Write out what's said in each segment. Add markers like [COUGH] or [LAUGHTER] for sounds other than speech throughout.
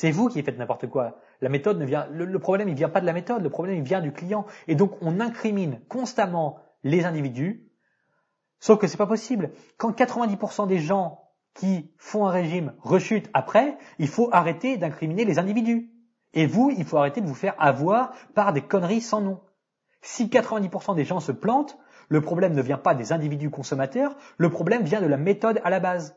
C'est vous qui faites n'importe quoi. La méthode ne vient, le, problème, il vient pas de la méthode, le problème, il vient du client. Et donc, on incrimine constamment les individus, sauf que c'est pas possible. Quand 90% des gens qui font un régime rechutent après, il faut arrêter d'incriminer les individus. Et vous, il faut arrêter de vous faire avoir par des conneries sans nom. Si 90% des gens se plantent, le problème ne vient pas des individus consommateurs, le problème vient de la méthode à la base.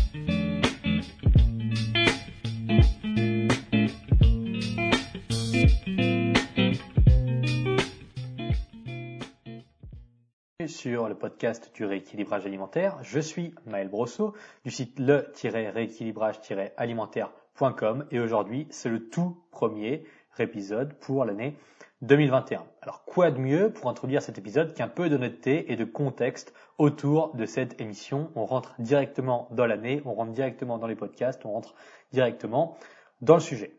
Sur le podcast du rééquilibrage alimentaire. Je suis Maël Brosseau du site le-rééquilibrage-alimentaire.com et aujourd'hui c'est le tout premier épisode pour l'année 2021. Alors quoi de mieux pour introduire cet épisode qu'un peu d'honnêteté et de contexte autour de cette émission? On rentre directement dans l'année, on rentre directement dans les podcasts, on rentre directement dans le sujet.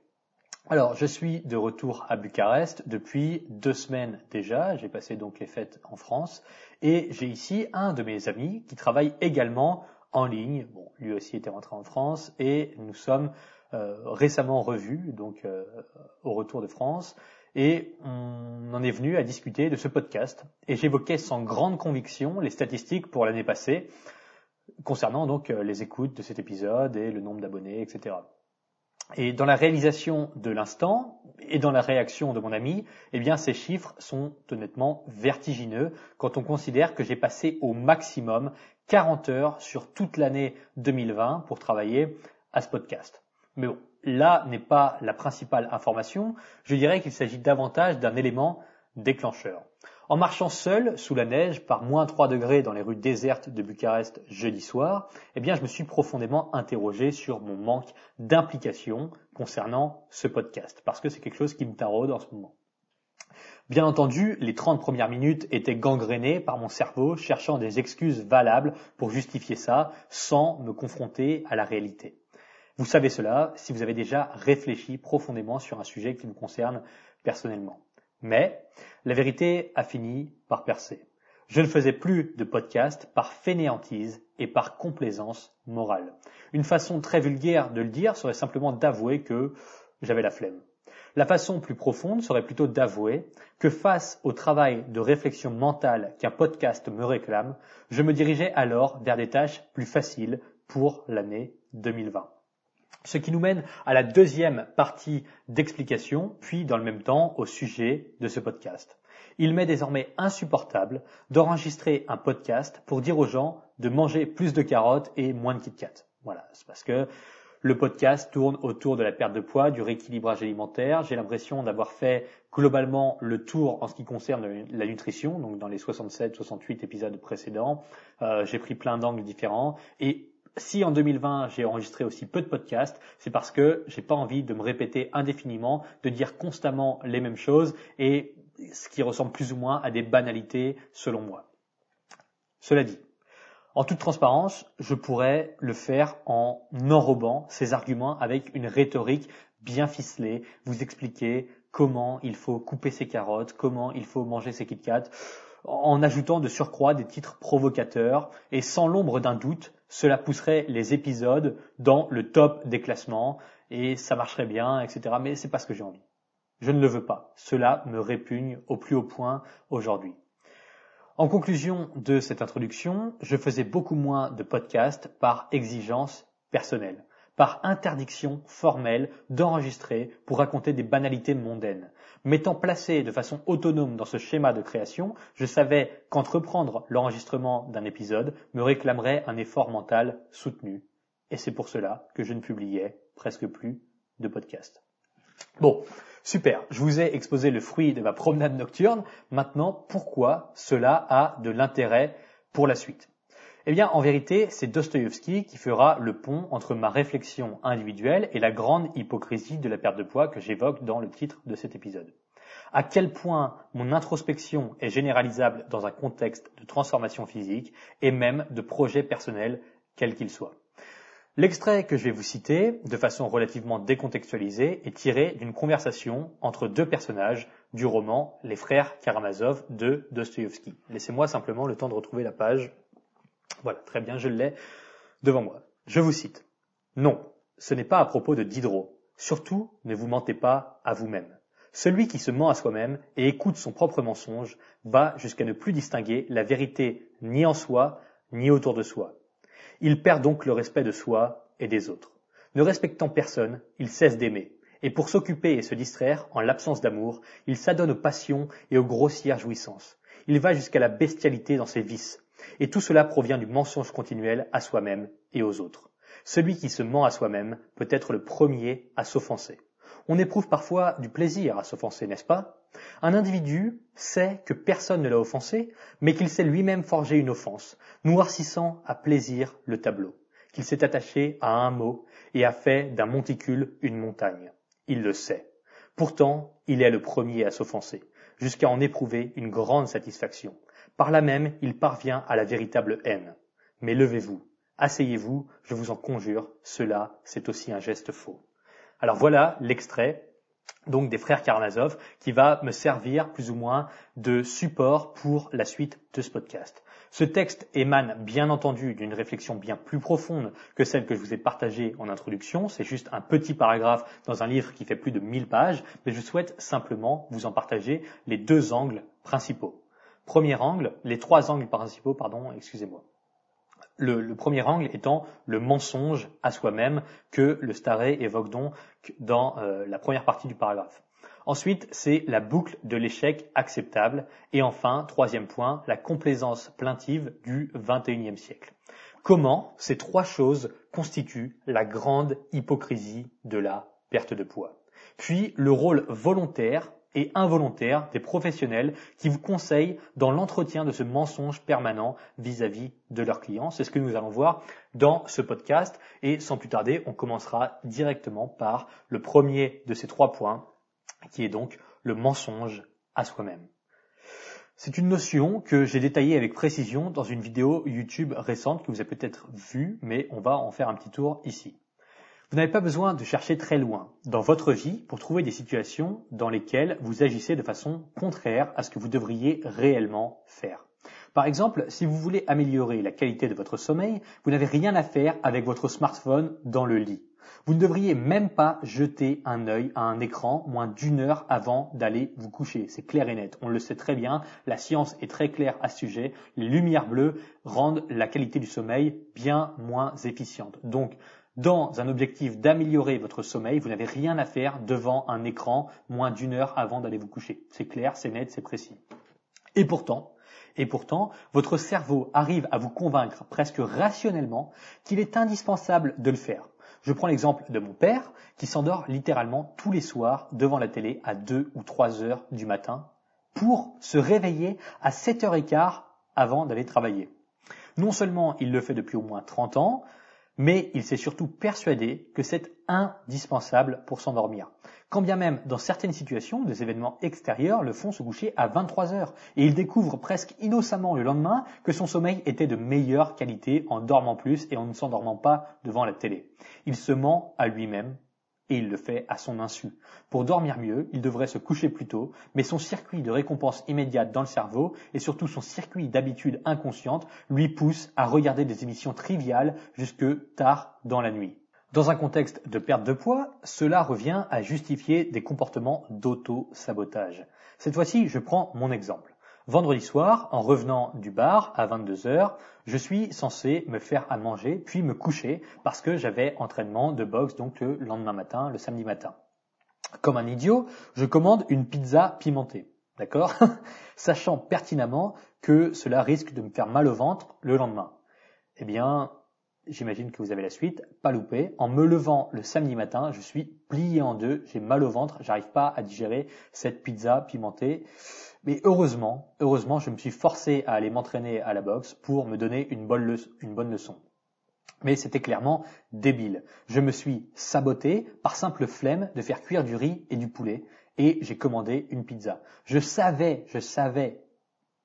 Alors, je suis de retour à Bucarest depuis deux semaines déjà. J'ai passé donc les fêtes en France et j'ai ici un de mes amis qui travaille également en ligne. Bon, lui aussi était rentré en France et nous sommes euh, récemment revus, donc euh, au retour de France, et on en est venu à discuter de ce podcast. Et j'évoquais sans grande conviction les statistiques pour l'année passée concernant donc euh, les écoutes de cet épisode et le nombre d'abonnés, etc. Et dans la réalisation de l'instant et dans la réaction de mon ami, eh bien, ces chiffres sont honnêtement vertigineux quand on considère que j'ai passé au maximum 40 heures sur toute l'année 2020 pour travailler à ce podcast. Mais bon, là n'est pas la principale information. Je dirais qu'il s'agit davantage d'un élément déclencheur. En marchant seul sous la neige par moins 3 degrés dans les rues désertes de Bucarest jeudi soir, eh bien, je me suis profondément interrogé sur mon manque d'implication concernant ce podcast, parce que c'est quelque chose qui me taraude en ce moment. Bien entendu, les 30 premières minutes étaient gangrénées par mon cerveau cherchant des excuses valables pour justifier ça sans me confronter à la réalité. Vous savez cela si vous avez déjà réfléchi profondément sur un sujet qui me concerne personnellement. Mais la vérité a fini par percer. Je ne faisais plus de podcast par fainéantise et par complaisance morale. Une façon très vulgaire de le dire serait simplement d'avouer que j'avais la flemme. La façon plus profonde serait plutôt d'avouer que face au travail de réflexion mentale qu'un podcast me réclame, je me dirigeais alors vers des tâches plus faciles pour l'année 2020. Ce qui nous mène à la deuxième partie d'explication, puis dans le même temps au sujet de ce podcast. Il m'est désormais insupportable d'enregistrer un podcast pour dire aux gens de manger plus de carottes et moins de Kit Kat. Voilà, c'est parce que le podcast tourne autour de la perte de poids, du rééquilibrage alimentaire. J'ai l'impression d'avoir fait globalement le tour en ce qui concerne la nutrition, donc dans les 67-68 épisodes précédents. Euh, j'ai pris plein d'angles différents et si en 2020 j'ai enregistré aussi peu de podcasts, c'est parce que j'ai pas envie de me répéter indéfiniment, de dire constamment les mêmes choses et ce qui ressemble plus ou moins à des banalités selon moi. Cela dit, en toute transparence, je pourrais le faire en enrobant ces arguments avec une rhétorique bien ficelée, vous expliquer comment il faut couper ses carottes, comment il faut manger ses Kit en ajoutant de surcroît des titres provocateurs et sans l'ombre d'un doute, cela pousserait les épisodes dans le top des classements et ça marcherait bien, etc. Mais c'est pas ce que j'ai envie. Je ne le veux pas. Cela me répugne au plus haut point aujourd'hui. En conclusion de cette introduction, je faisais beaucoup moins de podcasts par exigence personnelle par interdiction formelle d'enregistrer pour raconter des banalités mondaines. M'étant placé de façon autonome dans ce schéma de création, je savais qu'entreprendre l'enregistrement d'un épisode me réclamerait un effort mental soutenu. Et c'est pour cela que je ne publiais presque plus de podcasts. Bon, super, je vous ai exposé le fruit de ma promenade nocturne. Maintenant, pourquoi cela a de l'intérêt pour la suite? Eh bien, en vérité, c'est Dostoïevski qui fera le pont entre ma réflexion individuelle et la grande hypocrisie de la perte de poids que j'évoque dans le titre de cet épisode. à quel point mon introspection est généralisable dans un contexte de transformation physique et même de projet personnel, quel qu'il soit. L'extrait que je vais vous citer, de façon relativement décontextualisée, est tiré d'une conversation entre deux personnages du roman Les frères Karamazov de Dostoïevski. Laissez-moi simplement le temps de retrouver la page. Voilà, très bien, je l'ai devant moi. Je vous cite. Non, ce n'est pas à propos de Diderot. Surtout, ne vous mentez pas à vous-même. Celui qui se ment à soi-même et écoute son propre mensonge va jusqu'à ne plus distinguer la vérité ni en soi, ni autour de soi. Il perd donc le respect de soi et des autres. Ne respectant personne, il cesse d'aimer. Et pour s'occuper et se distraire, en l'absence d'amour, il s'adonne aux passions et aux grossières jouissances. Il va jusqu'à la bestialité dans ses vices. Et tout cela provient du mensonge continuel à soi-même et aux autres. Celui qui se ment à soi-même peut être le premier à s'offenser. On éprouve parfois du plaisir à s'offenser, n'est-ce pas? Un individu sait que personne ne l'a offensé, mais qu'il s'est lui-même forgé une offense, noircissant à plaisir le tableau, qu'il s'est attaché à un mot et a fait d'un monticule une montagne. Il le sait. Pourtant, il est le premier à s'offenser, jusqu'à en éprouver une grande satisfaction. Par là même, il parvient à la véritable haine. Mais levez-vous, asseyez-vous, je vous en conjure, cela, c'est aussi un geste faux. Alors voilà l'extrait donc des frères Karamazov qui va me servir plus ou moins de support pour la suite de ce podcast. Ce texte émane bien entendu d'une réflexion bien plus profonde que celle que je vous ai partagée en introduction. C'est juste un petit paragraphe dans un livre qui fait plus de 1000 pages, mais je souhaite simplement vous en partager les deux angles principaux. Premier angle, les trois angles principaux, pardon, excusez-moi. Le, premier angle étant le mensonge à soi-même que le Staré évoque donc dans euh, la première partie du paragraphe. Ensuite, c'est la boucle de l'échec acceptable. Et enfin, troisième point, la complaisance plaintive du XXIe siècle. Comment ces trois choses constituent la grande hypocrisie de la perte de poids? Puis le rôle volontaire et involontaire des professionnels qui vous conseillent dans l'entretien de ce mensonge permanent vis-à-vis de leurs clients. C'est ce que nous allons voir dans ce podcast. Et sans plus tarder, on commencera directement par le premier de ces trois points, qui est donc le mensonge à soi-même. C'est une notion que j'ai détaillée avec précision dans une vidéo YouTube récente que vous avez peut-être vue, mais on va en faire un petit tour ici. Vous n'avez pas besoin de chercher très loin dans votre vie pour trouver des situations dans lesquelles vous agissez de façon contraire à ce que vous devriez réellement faire. Par exemple, si vous voulez améliorer la qualité de votre sommeil, vous n'avez rien à faire avec votre smartphone dans le lit. Vous ne devriez même pas jeter un œil à un écran moins d'une heure avant d'aller vous coucher. C'est clair et net. On le sait très bien. La science est très claire à ce sujet. Les lumières bleues rendent la qualité du sommeil bien moins efficiente. Donc, dans un objectif d'améliorer votre sommeil, vous n'avez rien à faire devant un écran moins d'une heure avant d'aller vous coucher. C'est clair, c'est net, c'est précis. Et pourtant, et pourtant, votre cerveau arrive à vous convaincre presque rationnellement qu'il est indispensable de le faire. Je prends l'exemple de mon père qui s'endort littéralement tous les soirs devant la télé à 2 ou 3 heures du matin pour se réveiller à 7h15 avant d'aller travailler. Non seulement il le fait depuis au moins 30 ans, mais il s'est surtout persuadé que c'est indispensable pour s'endormir. Quand bien même, dans certaines situations, des événements extérieurs le font se coucher à 23 heures, et il découvre presque innocemment le lendemain que son sommeil était de meilleure qualité en dormant plus et en ne s'endormant pas devant la télé. Il se ment à lui-même et il le fait à son insu. Pour dormir mieux, il devrait se coucher plus tôt, mais son circuit de récompense immédiate dans le cerveau et surtout son circuit d'habitude inconsciente lui pousse à regarder des émissions triviales jusque tard dans la nuit. Dans un contexte de perte de poids, cela revient à justifier des comportements d'auto-sabotage. Cette fois-ci, je prends mon exemple. Vendredi soir, en revenant du bar à 22 heures, je suis censé me faire à manger puis me coucher parce que j'avais entraînement de boxe donc le lendemain matin, le samedi matin. Comme un idiot, je commande une pizza pimentée. D'accord [LAUGHS] Sachant pertinemment que cela risque de me faire mal au ventre le lendemain. Eh bien, j'imagine que vous avez la suite, pas loupé. En me levant le samedi matin, je suis plié en deux, j'ai mal au ventre, j'arrive pas à digérer cette pizza pimentée. Mais heureusement, heureusement, je me suis forcé à aller m'entraîner à la boxe pour me donner une bonne, leçon, une bonne leçon. Mais c'était clairement débile. Je me suis saboté par simple flemme de faire cuire du riz et du poulet. et j'ai commandé une pizza. Je savais, je savais,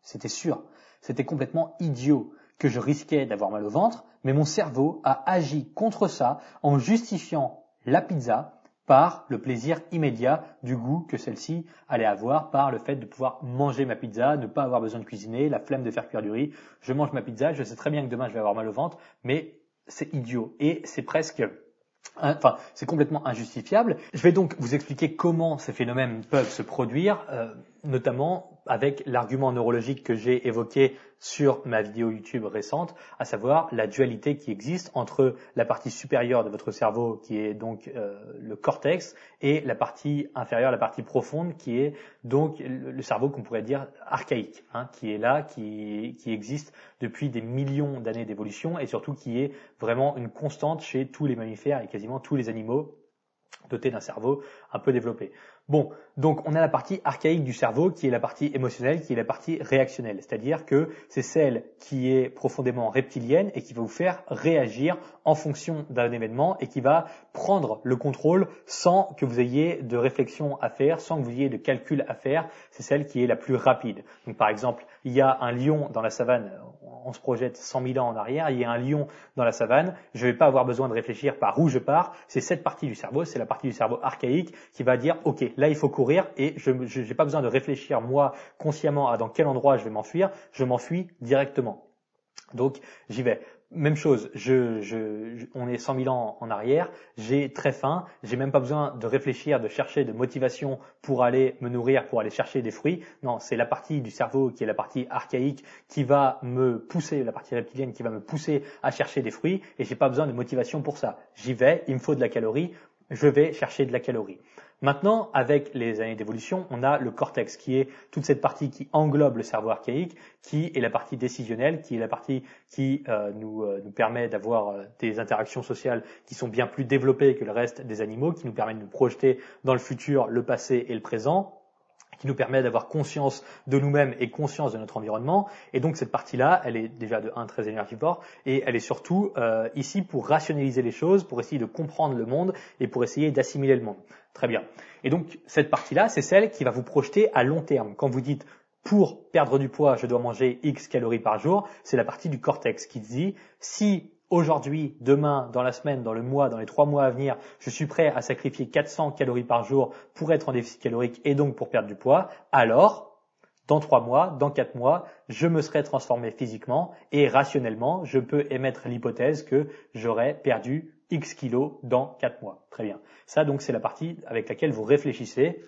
c'était sûr, c'était complètement idiot que je risquais d'avoir mal au ventre, mais mon cerveau a agi contre ça en justifiant la pizza par le plaisir immédiat du goût que celle-ci allait avoir, par le fait de pouvoir manger ma pizza, ne pas avoir besoin de cuisiner, la flemme de faire cuire du riz. Je mange ma pizza, je sais très bien que demain je vais avoir mal au ventre, mais c'est idiot. Et c'est presque Enfin, c'est complètement injustifiable. Je vais donc vous expliquer comment ces phénomènes peuvent se produire, euh, notamment avec l'argument neurologique que j'ai évoqué sur ma vidéo YouTube récente, à savoir la dualité qui existe entre la partie supérieure de votre cerveau, qui est donc euh, le cortex, et la partie inférieure, la partie profonde, qui est donc le, cerveau qu'on pourrait dire archaïque, hein, qui est là, qui, qui existe depuis des millions d'années d'évolution, et surtout qui est vraiment une constante chez tous les mammifères et quasiment tous les animaux dotés d'un cerveau un peu développé. Bon, donc on a la partie archaïque du cerveau qui est la partie émotionnelle, qui est la partie réactionnelle, c'est-à-dire que c'est celle qui est profondément reptilienne et qui va vous faire réagir en fonction d'un événement et qui va prendre le contrôle sans que vous ayez de réflexion à faire, sans que vous ayez de calcul à faire, c'est celle qui est la plus rapide. Donc par exemple, il y a un lion dans la savane, on se projette 100 000 ans en arrière, il y a un lion dans la savane, je ne vais pas avoir besoin de réfléchir par où je pars, c'est cette partie du cerveau, c'est la partie du cerveau archaïque qui va dire, ok, là il faut courir et je n'ai pas besoin de réfléchir moi consciemment à dans quel endroit je vais m'enfuir, je m'enfuis directement. Donc j'y vais. Même chose, je, on est 100 000 ans en arrière, j'ai très faim, j'ai même pas besoin de réfléchir, de chercher de motivation pour aller me nourrir, pour aller chercher des fruits. Non, c'est la partie du cerveau qui est la partie archaïque qui va me pousser, la partie reptilienne qui va me pousser à chercher des fruits et j'ai pas besoin de motivation pour ça. J'y vais, il me faut de la calorie, je vais chercher de la calorie. Maintenant, avec les années d'évolution, on a le cortex, qui est toute cette partie qui englobe le cerveau archaïque, qui est la partie décisionnelle, qui est la partie qui euh, nous, euh, nous, permet d'avoir euh, des interactions sociales qui sont bien plus développées que le reste des animaux, qui nous permet de nous projeter dans le futur, le passé et le présent qui nous permet d'avoir conscience de nous-mêmes et conscience de notre environnement. Et donc cette partie-là, elle est déjà de 1 très énergivore et elle est surtout ici pour rationaliser les choses, pour essayer de comprendre le monde et pour essayer d'assimiler le monde. Très bien. Et donc, cette partie-là, c'est celle qui va vous projeter à long terme. Quand vous dites, pour perdre du poids, je dois manger X calories par jour, c'est la partie du cortex qui dit, si aujourd'hui, demain, dans la semaine, dans le mois, dans les trois mois à venir, je suis prêt à sacrifier 400 calories par jour pour être en déficit calorique et donc pour perdre du poids, alors, dans trois mois, dans quatre mois, je me serai transformé physiquement et rationnellement, je peux émettre l'hypothèse que j'aurais perdu X kilos dans 4 mois. Très bien. Ça, donc, c'est la partie avec laquelle vous réfléchissez,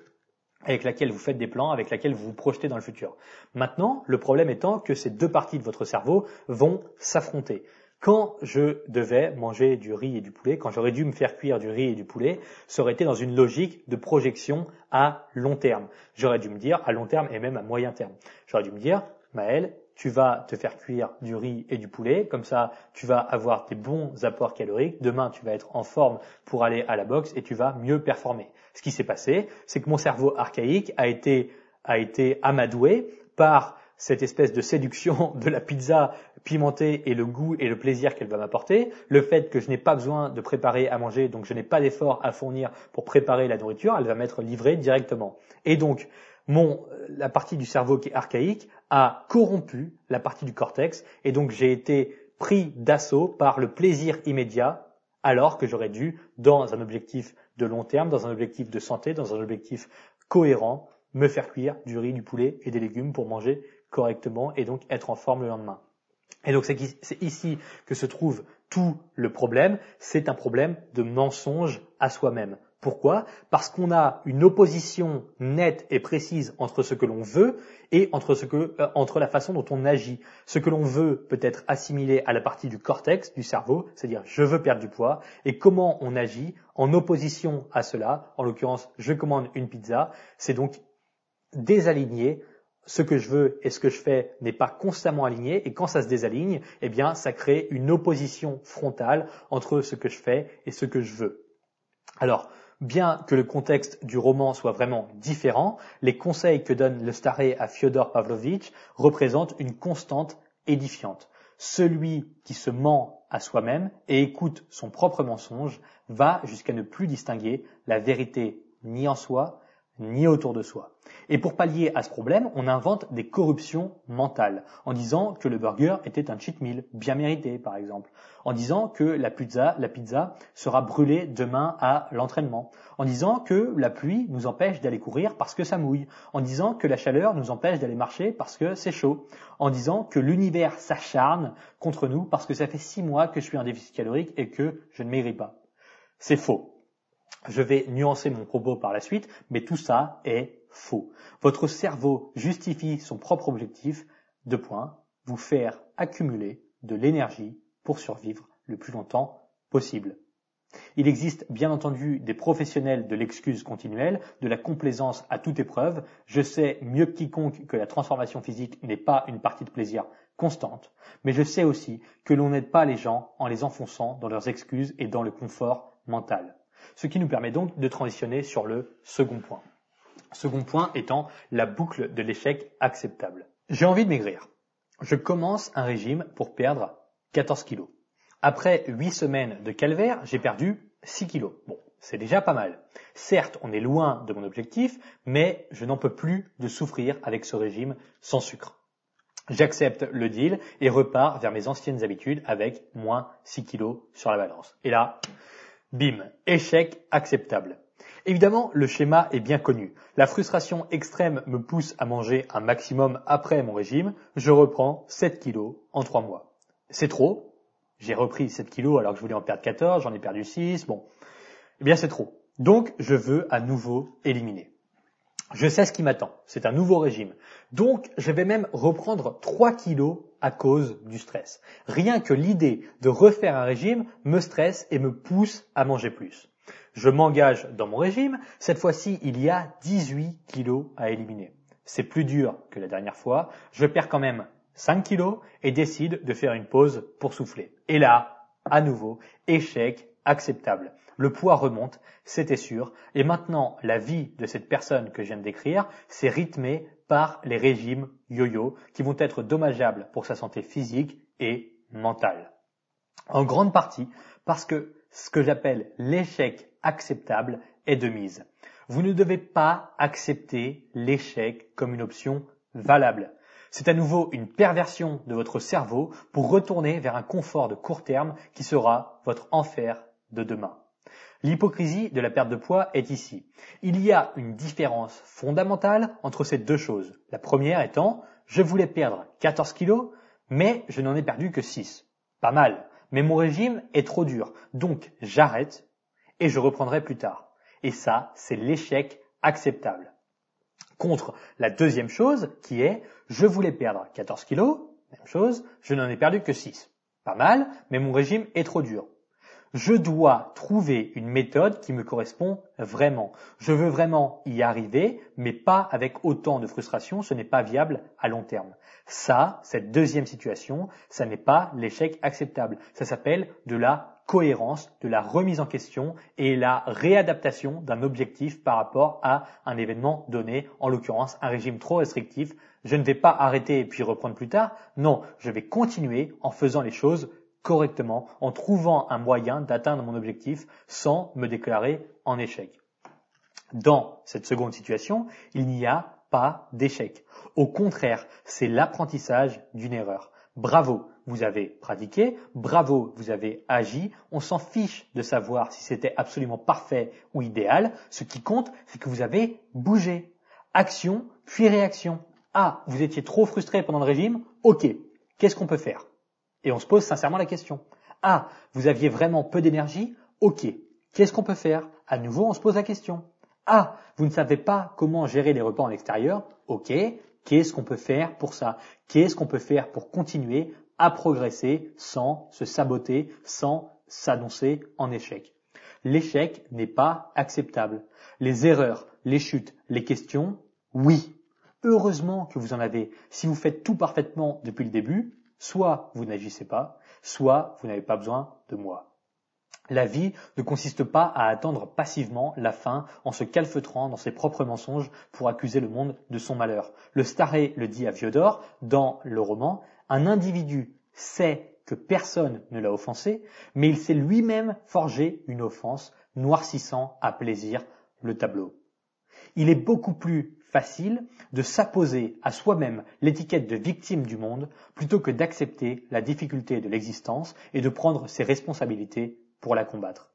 avec laquelle vous faites des plans, avec laquelle vous vous projetez dans le futur. Maintenant, le problème étant que ces deux parties de votre cerveau vont s'affronter. Quand je devais manger du riz et du poulet, quand j'aurais dû me faire cuire du riz et du poulet, ça aurait été dans une logique de projection à long terme. J'aurais dû me dire à long terme et même à moyen terme. J'aurais dû me dire, Maël, tu vas te faire cuire du riz et du poulet, comme ça tu vas avoir des bons apports caloriques, demain tu vas être en forme pour aller à la boxe et tu vas mieux performer. Ce qui s'est passé, c'est que mon cerveau archaïque a été, a été amadoué par cette espèce de séduction de la pizza pimentée et le goût et le plaisir qu'elle va m'apporter, le fait que je n'ai pas besoin de préparer à manger, donc je n'ai pas d'effort à fournir pour préparer la nourriture, elle va m'être livrée directement. Et donc, mon, la partie du cerveau qui est archaïque a corrompu la partie du cortex et donc j'ai été pris d'assaut par le plaisir immédiat alors que j'aurais dû, dans un objectif de long terme, dans un objectif de santé, dans un objectif cohérent, me faire cuire du riz, du poulet et des légumes pour manger correctement et donc être en forme le lendemain. Et donc c'est ici que se trouve tout le problème, c'est un problème de mensonge à soi-même. Pourquoi? Parce qu'on a une opposition nette et précise entre ce que l'on veut et entre, euh, entre la façon dont on agit. Ce que l'on veut peut être assimilé à la partie du cortex du cerveau, c'est-à-dire je veux perdre du poids, et comment on agit en opposition à cela, en l'occurrence je commande une pizza, c'est donc désaligner ce que je veux et ce que je fais n'est pas constamment aligné et quand ça se désaligne, eh bien ça crée une opposition frontale entre ce que je fais et ce que je veux. Alors, Bien que le contexte du roman soit vraiment différent, les conseils que donne le staré à Fyodor Pavlovitch représentent une constante édifiante. Celui qui se ment à soi-même et écoute son propre mensonge va jusqu'à ne plus distinguer la vérité ni en soi, ni autour de soi. Et pour pallier à ce problème, on invente des corruptions mentales, en disant que le burger était un cheat meal, bien mérité par exemple, en disant que la pizza, la pizza sera brûlée demain à l'entraînement, en disant que la pluie nous empêche d'aller courir parce que ça mouille, en disant que la chaleur nous empêche d'aller marcher parce que c'est chaud, en disant que l'univers s'acharne contre nous parce que ça fait six mois que je suis un déficit calorique et que je ne maigris pas. C'est faux. Je vais nuancer mon propos par la suite, mais tout ça est faux. Votre cerveau justifie son propre objectif, de point, vous faire accumuler de l'énergie pour survivre le plus longtemps possible. Il existe bien entendu des professionnels de l'excuse continuelle, de la complaisance à toute épreuve. Je sais mieux que quiconque que la transformation physique n'est pas une partie de plaisir constante, mais je sais aussi que l'on n'aide pas les gens en les enfonçant dans leurs excuses et dans le confort mental. Ce qui nous permet donc de transitionner sur le second point. Second point étant la boucle de l'échec acceptable. J'ai envie de maigrir. Je commence un régime pour perdre 14 kilos. Après 8 semaines de calvaire, j'ai perdu 6 kilos. Bon, c'est déjà pas mal. Certes, on est loin de mon objectif, mais je n'en peux plus de souffrir avec ce régime sans sucre. J'accepte le deal et repars vers mes anciennes habitudes avec moins 6 kilos sur la balance. Et là, bim, échec acceptable. Évidemment, le schéma est bien connu. La frustration extrême me pousse à manger un maximum après mon régime. Je reprends 7 kilos en 3 mois. C'est trop. J'ai repris 7 kilos alors que je voulais en perdre 14, j'en ai perdu 6. Bon. Eh bien, c'est trop. Donc, je veux à nouveau éliminer. Je sais ce qui m'attend. C'est un nouveau régime. Donc, je vais même reprendre 3 kilos à cause du stress. Rien que l'idée de refaire un régime me stresse et me pousse à manger plus. Je m'engage dans mon régime. Cette fois-ci, il y a 18 kilos à éliminer. C'est plus dur que la dernière fois. Je perds quand même 5 kilos et décide de faire une pause pour souffler. Et là, à nouveau, échec acceptable. Le poids remonte, c'était sûr, et maintenant la vie de cette personne que je viens de décrire, c'est rythmé par les régimes yo-yo qui vont être dommageables pour sa santé physique et mentale. En grande partie parce que ce que j'appelle l'échec acceptable est de mise. Vous ne devez pas accepter l'échec comme une option valable. C'est à nouveau une perversion de votre cerveau pour retourner vers un confort de court terme qui sera votre enfer de demain. L'hypocrisie de la perte de poids est ici. Il y a une différence fondamentale entre ces deux choses. La première étant, je voulais perdre 14 kilos, mais je n'en ai perdu que 6. Pas mal. Mais mon régime est trop dur. Donc j'arrête et je reprendrai plus tard. Et ça, c'est l'échec acceptable. Contre la deuxième chose qui est, je voulais perdre 14 kilos, même chose, je n'en ai perdu que 6. Pas mal, mais mon régime est trop dur je dois trouver une méthode qui me correspond vraiment. Je veux vraiment y arriver, mais pas avec autant de frustration, ce n'est pas viable à long terme. Ça, cette deuxième situation, ça n'est pas l'échec acceptable. Ça s'appelle de la cohérence, de la remise en question et la réadaptation d'un objectif par rapport à un événement donné, en l'occurrence un régime trop restrictif. Je ne vais pas arrêter et puis reprendre plus tard. Non, je vais continuer en faisant les choses correctement en trouvant un moyen d'atteindre mon objectif sans me déclarer en échec. Dans cette seconde situation, il n'y a pas d'échec. Au contraire, c'est l'apprentissage d'une erreur. Bravo, vous avez pratiqué, bravo, vous avez agi, on s'en fiche de savoir si c'était absolument parfait ou idéal, ce qui compte, c'est que vous avez bougé. Action, puis réaction. Ah, vous étiez trop frustré pendant le régime? Ok, qu'est-ce qu'on peut faire? Et on se pose sincèrement la question. Ah, vous aviez vraiment peu d'énergie? Ok. Qu'est-ce qu'on peut faire? À nouveau, on se pose la question. Ah, vous ne savez pas comment gérer les repas en extérieur? Ok. Qu'est-ce qu'on peut faire pour ça? Qu'est-ce qu'on peut faire pour continuer à progresser sans se saboter, sans s'annoncer en échec? L'échec n'est pas acceptable. Les erreurs, les chutes, les questions, oui. Heureusement que vous en avez. Si vous faites tout parfaitement depuis le début, Soit vous n'agissez pas, soit vous n'avez pas besoin de moi. La vie ne consiste pas à attendre passivement la fin en se calfeutrant dans ses propres mensonges pour accuser le monde de son malheur. Le staré le dit à Viodor dans le roman, un individu sait que personne ne l'a offensé, mais il s'est lui-même forgé une offense, noircissant à plaisir le tableau. Il est beaucoup plus facile de s'apposer à soi-même l'étiquette de victime du monde plutôt que d'accepter la difficulté de l'existence et de prendre ses responsabilités pour la combattre.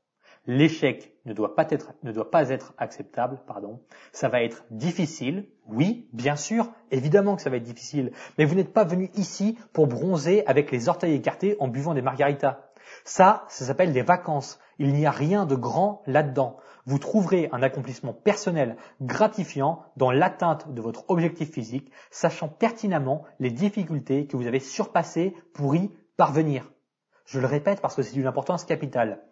L'échec ne doit pas être, acceptable, pardon. Ça va être difficile, oui, bien sûr, évidemment que ça va être difficile, mais vous n'êtes pas venu ici pour bronzer avec les orteils écartés en buvant des margaritas. Ça, ça s'appelle des vacances. Il n'y a rien de grand là-dedans. Vous trouverez un accomplissement personnel gratifiant dans l'atteinte de votre objectif physique, sachant pertinemment les difficultés que vous avez surpassées pour y parvenir. Je le répète parce que c'est d'une importance capitale.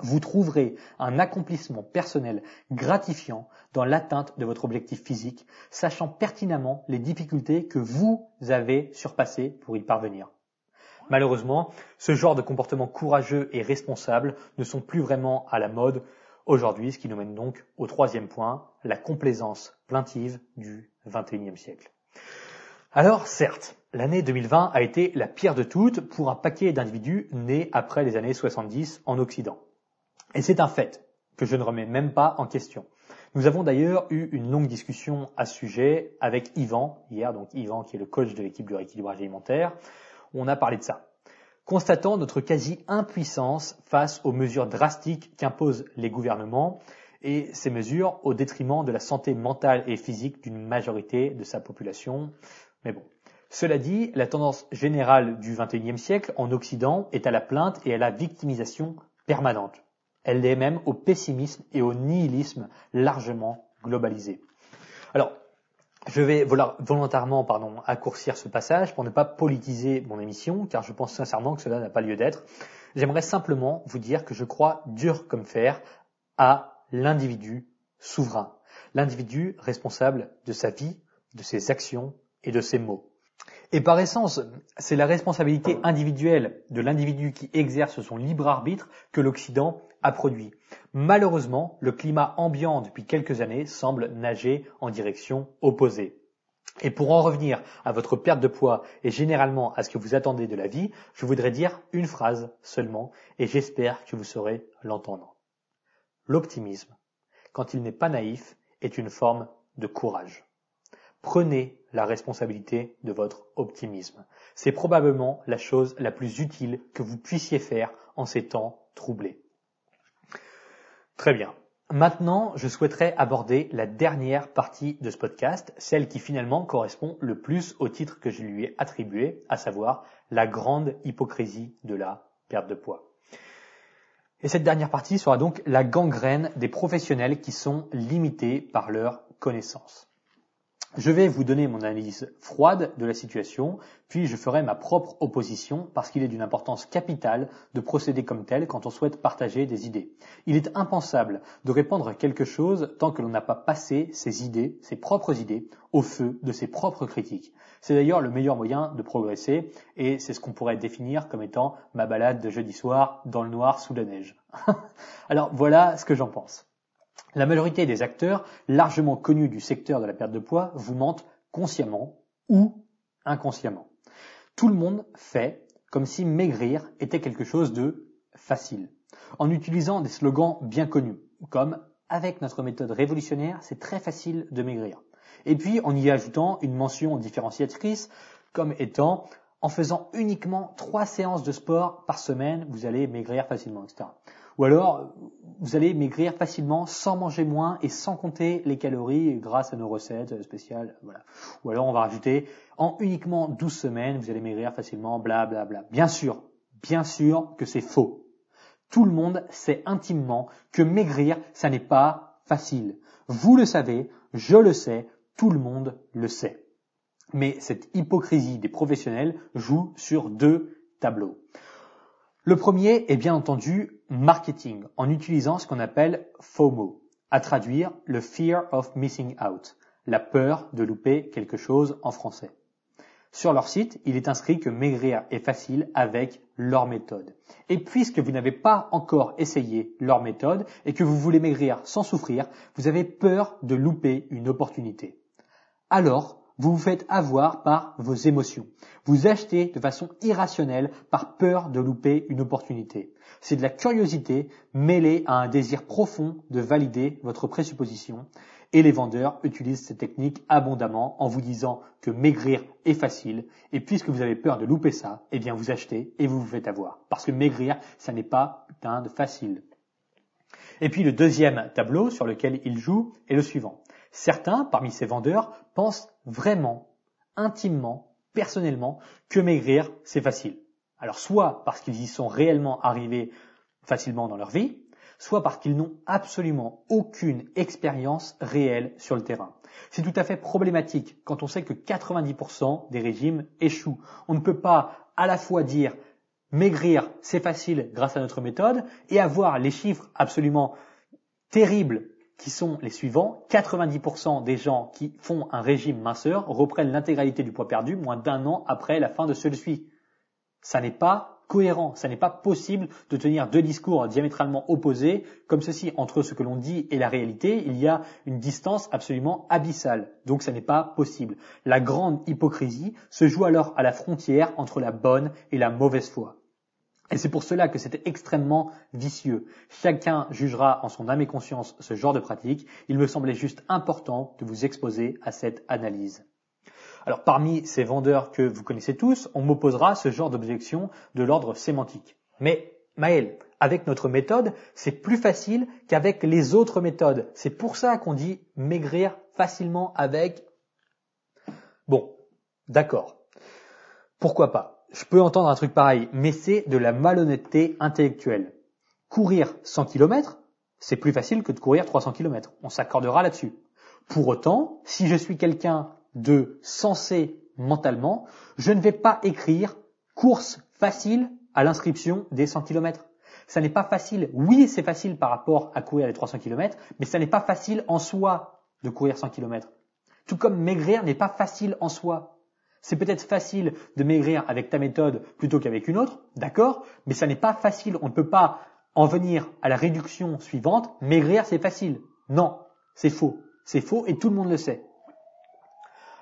Vous trouverez un accomplissement personnel gratifiant dans l'atteinte de votre objectif physique, sachant pertinemment les difficultés que vous avez surpassées pour y parvenir. Malheureusement, ce genre de comportement courageux et responsable ne sont plus vraiment à la mode aujourd'hui, ce qui nous mène donc au troisième point, la complaisance plaintive du XXIe siècle. Alors certes, l'année 2020 a été la pire de toutes pour un paquet d'individus nés après les années 70 en Occident. Et c'est un fait que je ne remets même pas en question. Nous avons d'ailleurs eu une longue discussion à ce sujet avec Yvan, hier, donc Yvan qui est le coach de l'équipe du rééquilibrage alimentaire, on a parlé de ça. Constatant notre quasi-impuissance face aux mesures drastiques qu'imposent les gouvernements et ces mesures au détriment de la santé mentale et physique d'une majorité de sa population. Mais bon. Cela dit, la tendance générale du XXIe siècle en Occident est à la plainte et à la victimisation permanente. Elle est même au pessimisme et au nihilisme largement globalisé. Alors, je vais volontairement pardon, accourcir ce passage pour ne pas politiser mon émission, car je pense sincèrement que cela n'a pas lieu d'être. J'aimerais simplement vous dire que je crois dur comme fer à l'individu souverain, l'individu responsable de sa vie, de ses actions et de ses mots. Et par essence, c'est la responsabilité individuelle de l'individu qui exerce son libre arbitre que l'Occident a produit. Malheureusement, le climat ambiant depuis quelques années semble nager en direction opposée. Et pour en revenir à votre perte de poids et généralement à ce que vous attendez de la vie, je voudrais dire une phrase seulement et j'espère que vous saurez l'entendre. L'optimisme, quand il n'est pas naïf, est une forme de courage. Prenez la responsabilité de votre optimisme. C'est probablement la chose la plus utile que vous puissiez faire en ces temps troublés. Très bien. Maintenant, je souhaiterais aborder la dernière partie de ce podcast, celle qui finalement correspond le plus au titre que je lui ai attribué, à savoir la grande hypocrisie de la perte de poids. Et cette dernière partie sera donc la gangrène des professionnels qui sont limités par leurs connaissances. Je vais vous donner mon analyse froide de la situation, puis je ferai ma propre opposition parce qu'il est d'une importance capitale de procéder comme tel quand on souhaite partager des idées. Il est impensable de répandre quelque chose tant que l'on n'a pas passé ses idées, ses propres idées, au feu de ses propres critiques. C'est d'ailleurs le meilleur moyen de progresser et c'est ce qu'on pourrait définir comme étant ma balade de jeudi soir dans le noir sous la neige. [LAUGHS] Alors voilà ce que j'en pense. La majorité des acteurs, largement connus du secteur de la perte de poids, vous mentent consciemment ou inconsciemment. Tout le monde fait comme si maigrir était quelque chose de facile, en utilisant des slogans bien connus, comme avec notre méthode révolutionnaire, c'est très facile de maigrir. Et puis en y ajoutant une mention différenciatrice comme étant en faisant uniquement trois séances de sport par semaine, vous allez maigrir facilement, etc. Ou alors, vous allez maigrir facilement sans manger moins et sans compter les calories grâce à nos recettes spéciales. Voilà. Ou alors, on va rajouter en uniquement 12 semaines, vous allez maigrir facilement, bla bla bla. Bien sûr, bien sûr que c'est faux. Tout le monde sait intimement que maigrir, ça n'est pas facile. Vous le savez, je le sais, tout le monde le sait. Mais cette hypocrisie des professionnels joue sur deux tableaux. Le premier est bien entendu marketing, en utilisant ce qu'on appelle FOMO, à traduire le fear of missing out, la peur de louper quelque chose en français. Sur leur site, il est inscrit que maigrir est facile avec leur méthode. Et puisque vous n'avez pas encore essayé leur méthode et que vous voulez maigrir sans souffrir, vous avez peur de louper une opportunité. Alors, vous vous faites avoir par vos émotions. Vous achetez de façon irrationnelle par peur de louper une opportunité. C'est de la curiosité mêlée à un désir profond de valider votre présupposition Et les vendeurs utilisent cette technique abondamment en vous disant que maigrir est facile. Et puisque vous avez peur de louper ça, eh bien vous achetez et vous vous faites avoir. Parce que maigrir, ça n'est pas putain de facile. Et puis le deuxième tableau sur lequel il joue est le suivant. Certains, parmi ces vendeurs, pensent vraiment, intimement, personnellement, que maigrir, c'est facile. Alors soit parce qu'ils y sont réellement arrivés facilement dans leur vie, soit parce qu'ils n'ont absolument aucune expérience réelle sur le terrain. C'est tout à fait problématique quand on sait que 90% des régimes échouent. On ne peut pas à la fois dire maigrir, c'est facile grâce à notre méthode, et avoir les chiffres absolument terribles qui sont les suivants. 90% des gens qui font un régime minceur reprennent l'intégralité du poids perdu moins d'un an après la fin de celui-ci. Ça n'est pas cohérent. Ça n'est pas possible de tenir deux discours diamétralement opposés comme ceci. Entre ce que l'on dit et la réalité, il y a une distance absolument abyssale. Donc ça n'est pas possible. La grande hypocrisie se joue alors à la frontière entre la bonne et la mauvaise foi. Et c'est pour cela que c'est extrêmement vicieux. Chacun jugera en son âme et conscience ce genre de pratique. Il me semblait juste important de vous exposer à cette analyse. Alors parmi ces vendeurs que vous connaissez tous, on m'opposera ce genre d'objection de l'ordre sémantique. Mais Maël, avec notre méthode, c'est plus facile qu'avec les autres méthodes. C'est pour ça qu'on dit maigrir facilement avec... Bon, d'accord. Pourquoi pas? Je peux entendre un truc pareil, mais c'est de la malhonnêteté intellectuelle. Courir 100 km, c'est plus facile que de courir 300 km. On s'accordera là-dessus. Pour autant, si je suis quelqu'un de sensé mentalement, je ne vais pas écrire course facile à l'inscription des 100 km. Ça n'est pas facile. Oui, c'est facile par rapport à courir les 300 km, mais ça n'est pas facile en soi de courir 100 km. Tout comme maigrir n'est pas facile en soi. C'est peut-être facile de maigrir avec ta méthode plutôt qu'avec une autre, d'accord, mais ça n'est pas facile. On ne peut pas en venir à la réduction suivante. Maigrir, c'est facile. Non, c'est faux. C'est faux et tout le monde le sait.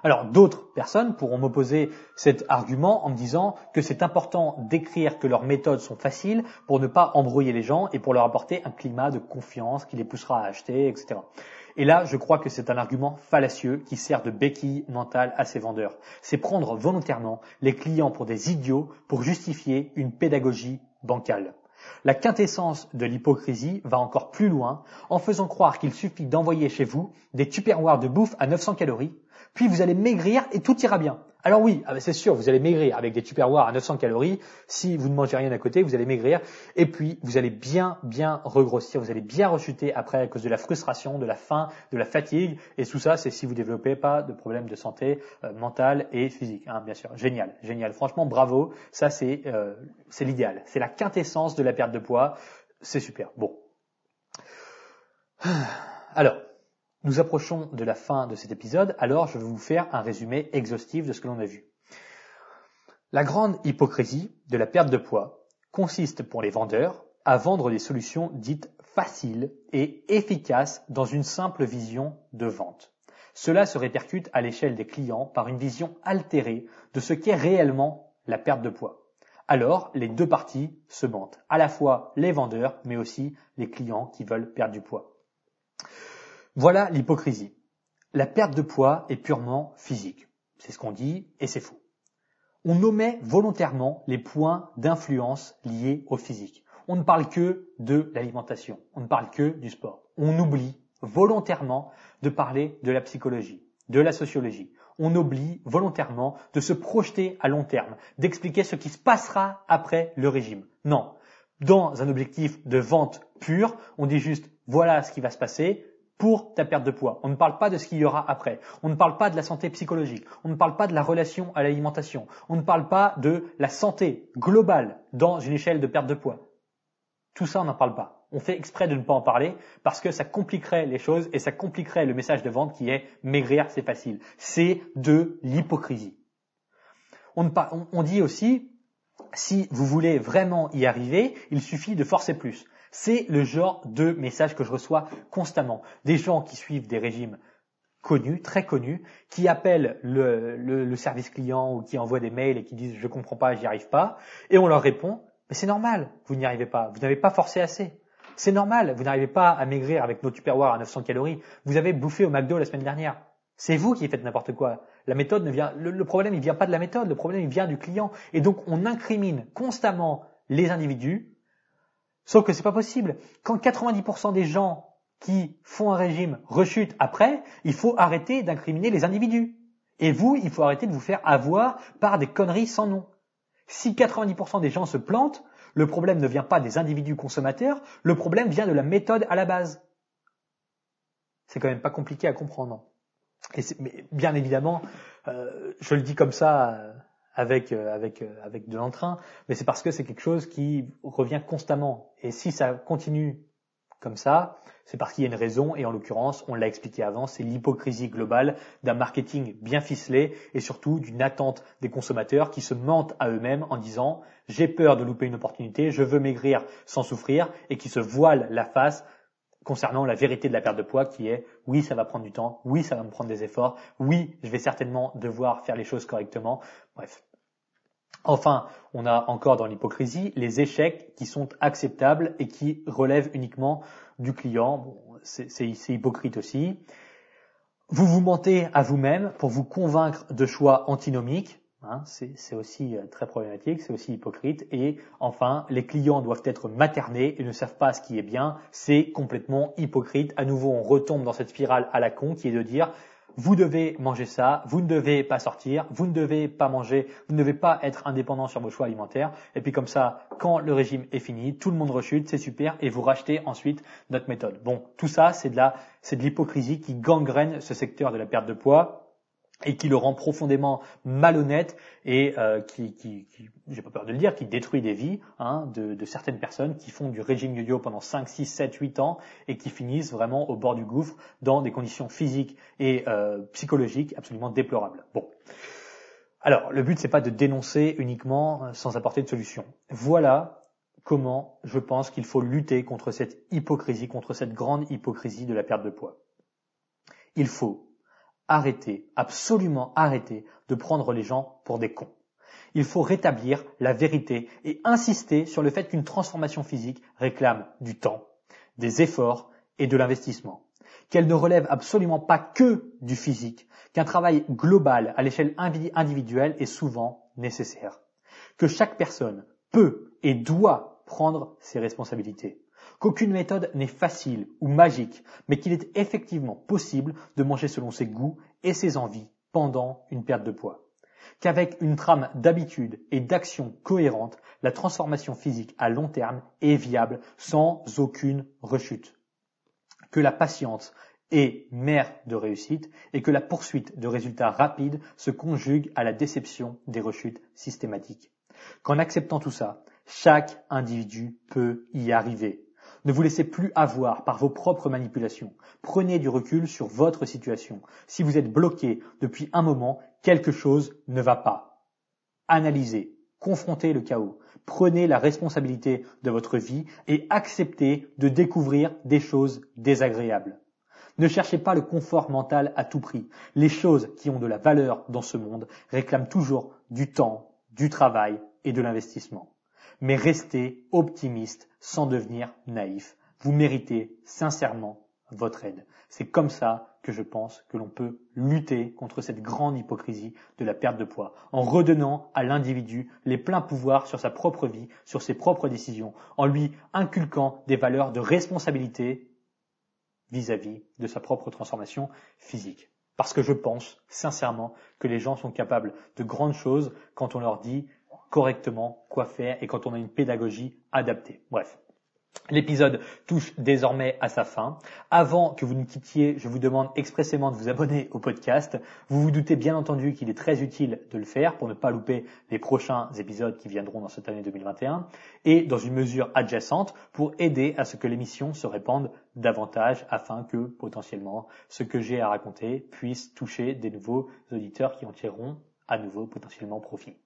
Alors d'autres personnes pourront m'opposer cet argument en me disant que c'est important d'écrire que leurs méthodes sont faciles pour ne pas embrouiller les gens et pour leur apporter un climat de confiance qui les poussera à acheter, etc. Et là, je crois que c'est un argument fallacieux qui sert de béquille mentale à ces vendeurs. C'est prendre volontairement les clients pour des idiots pour justifier une pédagogie bancale. La quintessence de l'hypocrisie va encore plus loin en faisant croire qu'il suffit d'envoyer chez vous des tupperwares de bouffe à 900 calories puis vous allez maigrir et tout ira bien. Alors oui, ah ben c'est sûr, vous allez maigrir avec des tupperwares à 900 calories. Si vous ne mangez rien à côté, vous allez maigrir. Et puis, vous allez bien, bien regrossir. Vous allez bien rechuter après à cause de la frustration, de la faim, de la fatigue. Et tout ça, c'est si vous développez pas de problèmes de santé euh, mentale et physique. Hein, bien sûr, génial, génial. Franchement, bravo. Ça, c'est euh, c'est l'idéal. C'est la quintessence de la perte de poids. C'est super. Bon. [SIGHS] Alors, nous approchons de la fin de cet épisode, alors je vais vous faire un résumé exhaustif de ce que l'on a vu. La grande hypocrisie de la perte de poids consiste pour les vendeurs à vendre des solutions dites faciles et efficaces dans une simple vision de vente. Cela se répercute à l'échelle des clients par une vision altérée de ce qu'est réellement la perte de poids. Alors, les deux parties se mentent, à la fois les vendeurs, mais aussi les clients qui veulent perdre du poids. Voilà l'hypocrisie. La perte de poids est purement physique. C'est ce qu'on dit et c'est faux. On omet volontairement les points d'influence liés au physique. On ne parle que de l'alimentation. On ne parle que du sport. On oublie volontairement de parler de la psychologie, de la sociologie. On oublie volontairement de se projeter à long terme, d'expliquer ce qui se passera après le régime. Non. Dans un objectif de vente pure, on dit juste voilà ce qui va se passer, pour ta perte de poids. On ne parle pas de ce qu'il y aura après. On ne parle pas de la santé psychologique. On ne parle pas de la relation à l'alimentation. On ne parle pas de la santé globale dans une échelle de perte de poids. Tout ça, on n'en parle pas. On fait exprès de ne pas en parler parce que ça compliquerait les choses et ça compliquerait le message de vente qui est maigrir, c'est facile. C'est de l'hypocrisie. On, on dit aussi, si vous voulez vraiment y arriver, il suffit de forcer plus. C'est le genre de message que je reçois constamment. Des gens qui suivent des régimes connus, très connus, qui appellent le, service client ou qui envoient des mails et qui disent je comprends pas, j'y arrive pas, et on leur répond mais c'est normal, vous n'y arrivez pas, vous n'avez pas forcé assez. C'est normal, vous n'arrivez pas à maigrir avec nos tupperwares à 900 calories. Vous avez bouffé au McDo la semaine dernière. C'est vous qui faites n'importe quoi. La méthode ne vient, le, problème, il vient pas de la méthode, le problème, il vient du client. Et donc, on incrimine constamment les individus, sauf que c'est pas possible. Quand 90% des gens qui font un régime rechutent après, il faut arrêter d'incriminer les individus. Et vous, il faut arrêter de vous faire avoir par des conneries sans nom. Si 90% des gens se plantent, le problème ne vient pas des individus consommateurs, le problème vient de la méthode à la base. C'est quand même pas compliqué à comprendre. Mais bien évidemment, euh, je le dis comme ça euh, avec euh, avec avec de l'entrain, mais c'est parce que c'est quelque chose qui revient constamment. Et si ça continue comme ça, c'est parce qu'il y a une raison, et en l'occurrence, on l'a expliqué avant, c'est l'hypocrisie globale d'un marketing bien ficelé et surtout d'une attente des consommateurs qui se mentent à eux-mêmes en disant j'ai peur de louper une opportunité, je veux maigrir sans souffrir, et qui se voilent la face concernant la vérité de la perte de poids qui est oui ça va prendre du temps, oui ça va me prendre des efforts, oui je vais certainement devoir faire les choses correctement. Bref. Enfin, on a encore dans l'hypocrisie les échecs qui sont acceptables et qui relèvent uniquement du client. Bon, c'est hypocrite aussi. Vous vous mentez à vous-même pour vous convaincre de choix antinomiques. Hein, c'est aussi euh, très problématique, c'est aussi hypocrite. Et enfin, les clients doivent être maternés et ne savent pas ce qui est bien. C'est complètement hypocrite. À nouveau, on retombe dans cette spirale à la con qui est de dire vous devez manger ça, vous ne devez pas sortir, vous ne devez pas manger, vous ne devez pas être indépendant sur vos choix alimentaires. Et puis comme ça, quand le régime est fini, tout le monde rechute, c'est super, et vous rachetez ensuite notre méthode. Bon, tout ça, c'est de la, c'est de l'hypocrisie qui gangrène ce secteur de la perte de poids et qui le rend profondément malhonnête et euh, qui, qui, qui j'ai pas peur de le dire, qui détruit des vies hein, de, de, certaines personnes qui font du régime yo-yo pendant 5, 6, 7, 8 ans et qui finissent vraiment au bord du gouffre dans des conditions physiques et euh, psychologiques absolument déplorables. Bon. Alors, le but, c'est pas de dénoncer uniquement euh, sans apporter de solution. Voilà comment je pense qu'il faut lutter contre cette hypocrisie, contre cette grande hypocrisie de la perte de poids. Il faut arrêter, absolument arrêter de prendre les gens pour des cons. Il faut rétablir la vérité et insister sur le fait qu'une transformation physique réclame du temps, des efforts et de l'investissement. Qu'elle ne relève absolument pas que du physique, qu'un travail global à l'échelle individuelle est souvent nécessaire. Que chaque personne peut et doit prendre ses responsabilités qu'aucune méthode n'est facile ou magique, mais qu'il est effectivement possible de manger selon ses goûts et ses envies pendant une perte de poids. Qu'avec une trame d'habitude et d'action cohérente, la transformation physique à long terme est viable sans aucune rechute. Que la patience est mère de réussite et que la poursuite de résultats rapides se conjugue à la déception des rechutes systématiques. Qu'en acceptant tout ça, chaque individu peut y arriver ne vous laissez plus avoir par vos propres manipulations. Prenez du recul sur votre situation. Si vous êtes bloqué depuis un moment, quelque chose ne va pas. Analysez, confrontez le chaos, prenez la responsabilité de votre vie et acceptez de découvrir des choses désagréables. Ne cherchez pas le confort mental à tout prix. Les choses qui ont de la valeur dans ce monde réclament toujours du temps, du travail et de l'investissement mais restez optimiste sans devenir naïf. Vous méritez sincèrement votre aide. C'est comme ça que je pense que l'on peut lutter contre cette grande hypocrisie de la perte de poids, en redonnant à l'individu les pleins pouvoirs sur sa propre vie, sur ses propres décisions, en lui inculquant des valeurs de responsabilité vis-à-vis de sa propre transformation physique. Parce que je pense sincèrement que les gens sont capables de grandes choses quand on leur dit correctement quoi faire et quand on a une pédagogie adaptée. Bref. L'épisode touche désormais à sa fin. Avant que vous ne quittiez, je vous demande expressément de vous abonner au podcast. Vous vous doutez bien entendu qu'il est très utile de le faire pour ne pas louper les prochains épisodes qui viendront dans cette année 2021 et dans une mesure adjacente pour aider à ce que l'émission se répande davantage afin que potentiellement ce que j'ai à raconter puisse toucher des nouveaux auditeurs qui en tireront à nouveau potentiellement profit.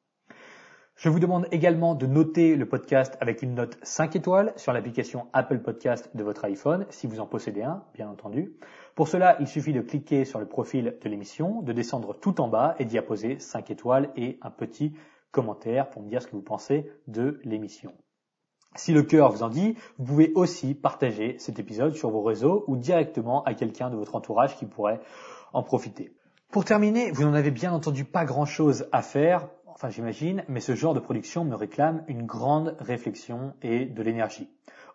Je vous demande également de noter le podcast avec une note 5 étoiles sur l'application Apple Podcast de votre iPhone, si vous en possédez un, bien entendu. Pour cela, il suffit de cliquer sur le profil de l'émission, de descendre tout en bas et d'y apposer 5 étoiles et un petit commentaire pour me dire ce que vous pensez de l'émission. Si le cœur vous en dit, vous pouvez aussi partager cet épisode sur vos réseaux ou directement à quelqu'un de votre entourage qui pourrait en profiter. Pour terminer, vous n'en avez bien entendu pas grand-chose à faire, enfin j'imagine, mais ce genre de production me réclame une grande réflexion et de l'énergie.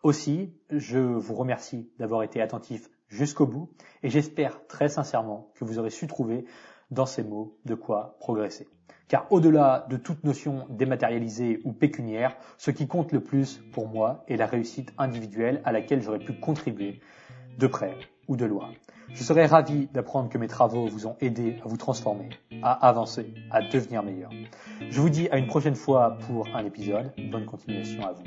Aussi, je vous remercie d'avoir été attentif jusqu'au bout et j'espère très sincèrement que vous aurez su trouver dans ces mots de quoi progresser. Car au-delà de toute notion dématérialisée ou pécuniaire, ce qui compte le plus pour moi est la réussite individuelle à laquelle j'aurais pu contribuer de près ou de loin. Je serais ravi d'apprendre que mes travaux vous ont aidé à vous transformer, à avancer, à devenir meilleur. Je vous dis à une prochaine fois pour un épisode. Bonne continuation à vous.